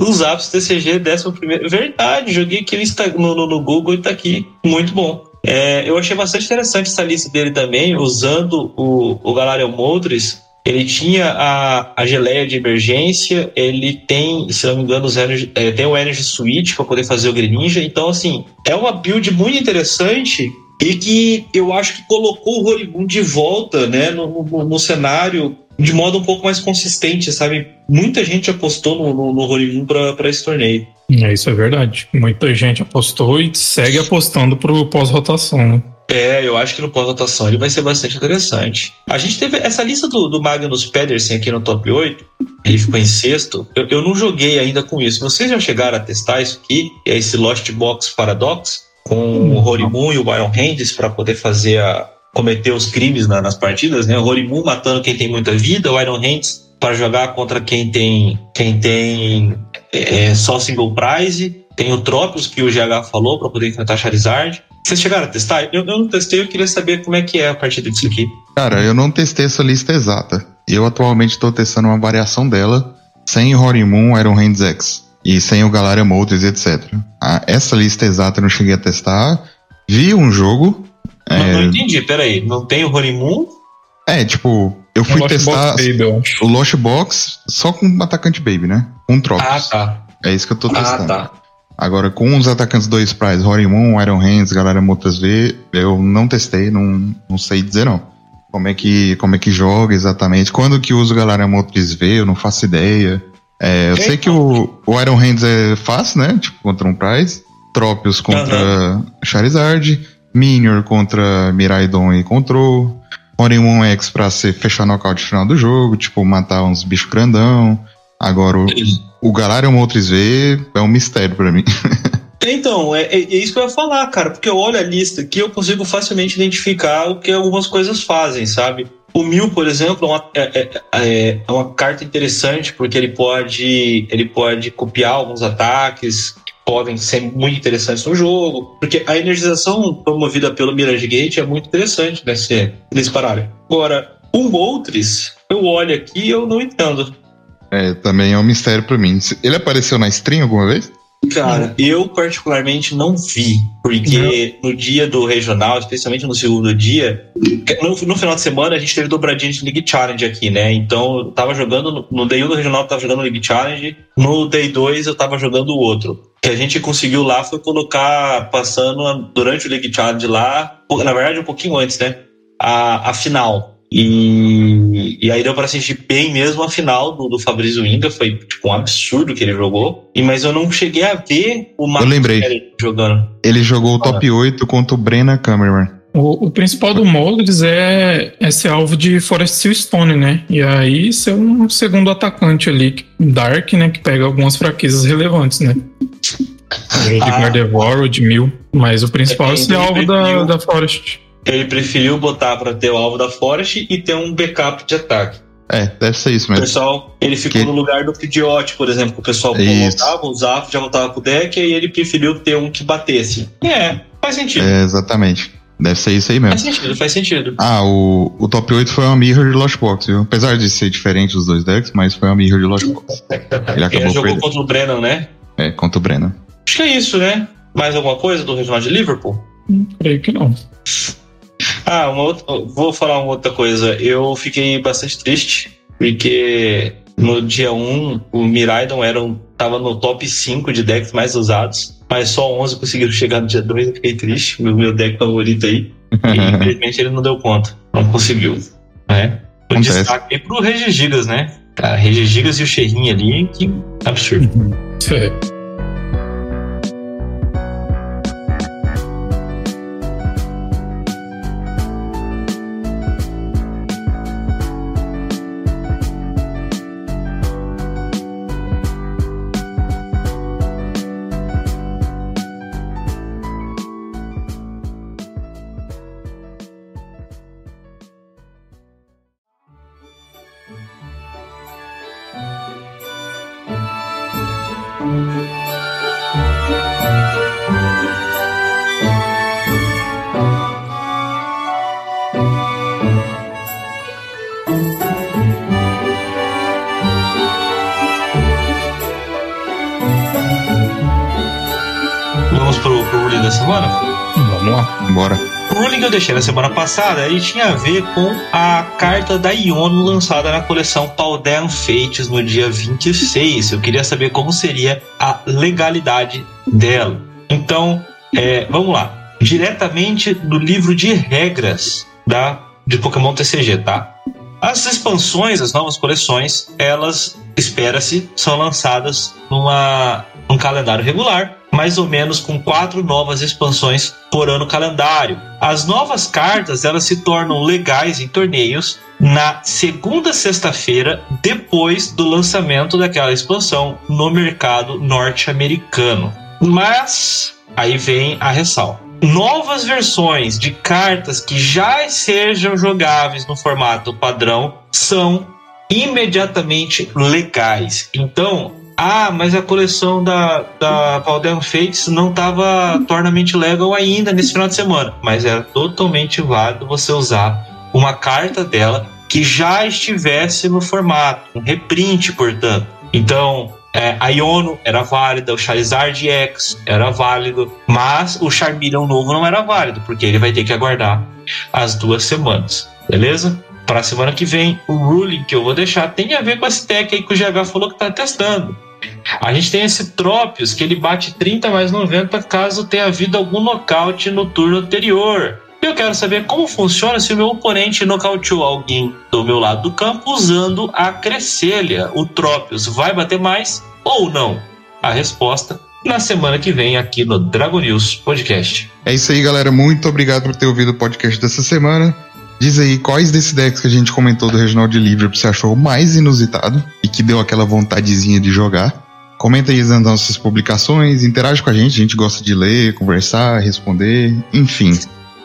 Os apps TCG 11 primeiro. Verdade, joguei aqui no, no- no Google e tá aqui. Muito bom. É, eu achei bastante interessante essa lista dele também, usando o, o Galarian Moltres. Ele tinha a, a geleia de emergência, ele tem, se não me engano, energy, é, tem o Energy Switch para poder fazer o Greninja. Então, assim, é uma build muito interessante e que eu acho que colocou o Horibun de volta né, no, no- no cenário de modo um pouco mais consistente, sabe? Muita gente apostou no, no, no para esse torneio. É, isso é verdade. Muita gente apostou e segue apostando pro pós-rotação, né? É, eu acho que no pós-votação ele vai ser bastante interessante. A gente teve essa lista do, do Magnus Pedersen aqui no top 8, ele ficou em sexto. Eu, eu não joguei ainda com isso. Vocês já chegaram a testar isso aqui? É esse Lost Box Paradox? Com o Horimun e o Byron Hands para poder fazer a. cometer os crimes na- nas partidas, né? O Horimun matando quem tem muita vida, o Iron Hands para jogar contra quem tem quem tem é, só single prize. Tem o Tropius que o GH falou para poder enfrentar Charizard. Vocês chegaram a testar? Eu, eu não testei, eu queria saber como é que é a partida disso aqui. Cara, eu não testei essa lista exata. Eu atualmente estou testando uma variação dela sem Horimun, Iron Hands X e sem o Galaria Moltres, etc. Ah, essa lista exata eu não cheguei a testar. Vi um jogo. Não, não É, entendi, peraí. Não tem o Horimun? é, tipo, eu fui Lost testar Box Baby, eu acho. o Lost Box só com o atacante Baby, né? Com Ah, Tropius. tá. É isso que eu tô Ah, testando. tá. Agora, com os atacantes dois Prize, Horimun, Iron Hands, Galera Motas V, eu não testei, não, não sei dizer não. Como é, que, como é que joga exatamente? Quando que usa o Galera Motas V, eu não faço ideia. É, eu É, sei que o, o Iron Hands é fácil, né? Tipo, contra um Prize. Tropius contra Charizard. Minior contra Miraidon e Control. Horimun X pra ser, fechar nocaute no final do jogo, tipo, matar uns bichos grandão. Agora, o, o Galarian Moltres V é um mistério pra mim. Então, é, é- é isso que eu ia falar, cara, porque eu olho a lista aqui eu consigo facilmente identificar o que algumas coisas fazem, sabe? O Mil, por exemplo, é uma, é, é- é- é uma carta interessante porque ele pode, ele pode copiar alguns ataques que podem ser muito interessantes no jogo, porque a energização promovida pelo Mirage Gate é muito interessante nesse, nesse baralho. Agora, o Moltres, eu olho aqui e eu não entendo. É, também é um mistério pra mim. Ele apareceu na stream alguma vez? Cara, eu particularmente não vi, porque no dia do regional, especialmente no segundo dia, no, no final de semana a gente teve dobradinha de League Challenge aqui, né? Então eu tava jogando, no, no Day 1 do regional eu tava jogando League Challenge, no Day 2 eu tava jogando o outro. O que a gente conseguiu lá foi colocar, passando durante o League Challenge lá, na verdade um pouquinho antes, né? A, a final. E, e aí deu pra assistir bem mesmo a final do, do Fabrício Inga, foi tipo um absurdo que ele jogou. E, mas eu não cheguei a ver o Marcos lembrei. Kelly jogando. Ele jogou o top 8 contra o Brenna Cameron. O, o principal do Moltres é, é ser alvo de Forest Seal Stone, né? E aí ser um segundo atacante ali, que- Dark, né? Que pega algumas fraquezas relevantes, né? De Ah. Gardevoir ou de Mil. Mas o principal é, É, ser alvo da, da Forest. Ele preferiu botar pra ter o alvo da Forest e ter um backup de ataque. É, deve ser isso O mesmo. pessoal, ele ficou Que- no lugar do Pidgeot, por exemplo, que o pessoal voltava, usava, já voltava com o deck, e ele preferiu ter um que batesse. É, faz sentido. É, exatamente. Deve ser isso aí Faz mesmo. sentido, faz sentido. Ah, o, o top 8 foi uma mirror de Lost Box, viu? Apesar de ser diferente os dois decks, mas foi uma mirror de Lost Box. Ele Ele acabou jogou perdendo. contra o Brennan, né? É, contra o Brenna. Acho que é isso, né? Mais alguma coisa do Regional de Liverpool? Hum, Creio que não. Ah, uma outra, vou falar uma outra coisa. Eu fiquei bastante triste, porque no dia 1 o Miraidon era um tava no top 5 de decks mais usados, mas só 11 conseguiram chegar no dia 2. Eu fiquei triste, meu, meu deck favorito aí. E infelizmente ele não deu conta, não conseguiu. Né? O Acontece. destaque aí pro Regigigas, né? Cara, Regigigas e o Cheirinho ali, que absurdo. deixei na semana passada, ele tinha a ver com a carta da Iono lançada na coleção Paldean Fates no dia 26. Eu queria saber como seria a legalidade dela. Então, é, vamos lá. Diretamente do livro de regras da, de Pokémon TCG, tá? As expansões, as novas coleções, elas, espera-se, são lançadas numa, num calendário regular, mais ou menos com quatro novas expansões por ano calendário. As novas cartas, elas se tornam legais em torneios na segunda sexta-feira depois do lançamento daquela expansão no mercado norte-americano. Mas aí vem a ressalva novas versões de cartas que já sejam jogáveis no formato padrão são imediatamente legais. Então, ah, mas a coleção da, da Paldean Fates não estava Tournament Legal ainda nesse final de semana. Mas era totalmente válido você usar uma carta dela que já estivesse no formato, um reprint, portanto. Então, é, a Iono era válida, o Charizard X era válido, mas o Charmeleon novo não era válido, porque ele vai ter que aguardar as duas semanas, beleza? Para a semana que vem, o ruling que eu vou deixar tem a ver com esse deck aí que o GH falou que tá testando. A gente tem esse Tropius que ele bate 30 mais 90 caso tenha havido algum nocaute no turno anterior. Eu quero saber como funciona se o meu oponente nocauteou alguém do meu lado do campo usando a Cresselha. O Tropius vai bater mais ou não? A resposta na semana que vem aqui no Dragon News Podcast. É isso aí, galera. Muito obrigado por ter ouvido o podcast dessa semana. Diz aí quais desses decks que a gente comentou do Reginald Livre você achou mais inusitado e que deu aquela vontadezinha de jogar. Comenta aí nas nossas publicações, interage com a gente, a gente gosta de ler, conversar, responder, enfim.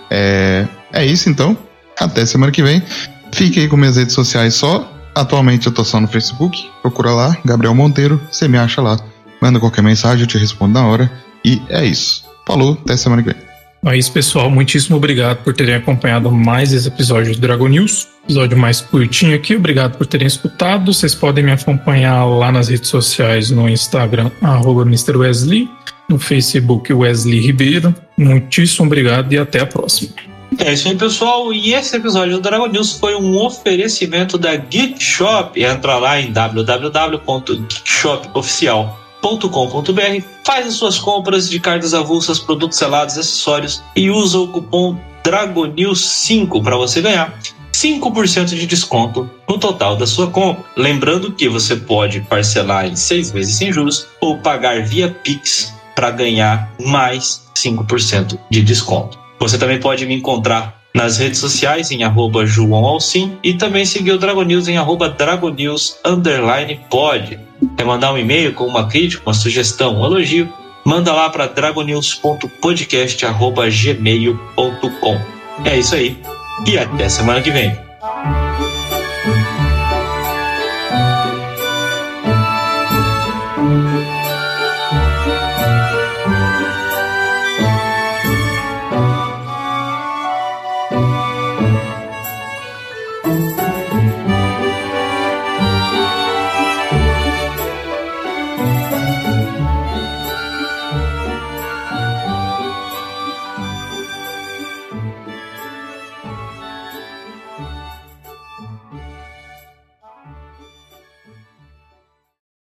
É, é isso então. Até semana que vem. Fique aí com minhas redes sociais só. Atualmente eu tô só no Facebook. Procura lá, Gabriel Monteiro. Você me acha lá. Manda qualquer mensagem, eu te respondo na hora. E é isso. Falou, até semana que vem. É isso, pessoal. Muitíssimo obrigado por terem acompanhado mais esse episódio do Dragon News. Episódio mais curtinho aqui. Obrigado por terem escutado. Vocês podem me acompanhar lá nas redes sociais, no Instagram, arroba Mr. Wesley, no Facebook Wesley Ribeiro. Muitíssimo obrigado e até a próxima. É isso aí, pessoal. E esse episódio do Dragon News foi um oferecimento da Geek Shop. Entra lá em www.geekshopoficial.com.br, faz as suas compras de cartas avulsas, produtos selados, acessórios e usa o cupom DRAGONEWS5 para você ganhar 5% de desconto no total da sua compra. Lembrando que você pode parcelar em seis vezes sem juros ou pagar via Pix para ganhar mais 5% de desconto. Você também pode me encontrar nas redes sociais em arroba João Alcim e também seguir o Dragon News em arroba Dragonews underline pod. Quer mandar um e-mail com uma crítica, uma sugestão, um elogio? Manda lá para dragonews.podcast.gmail.com. É isso aí. E até semana que vem.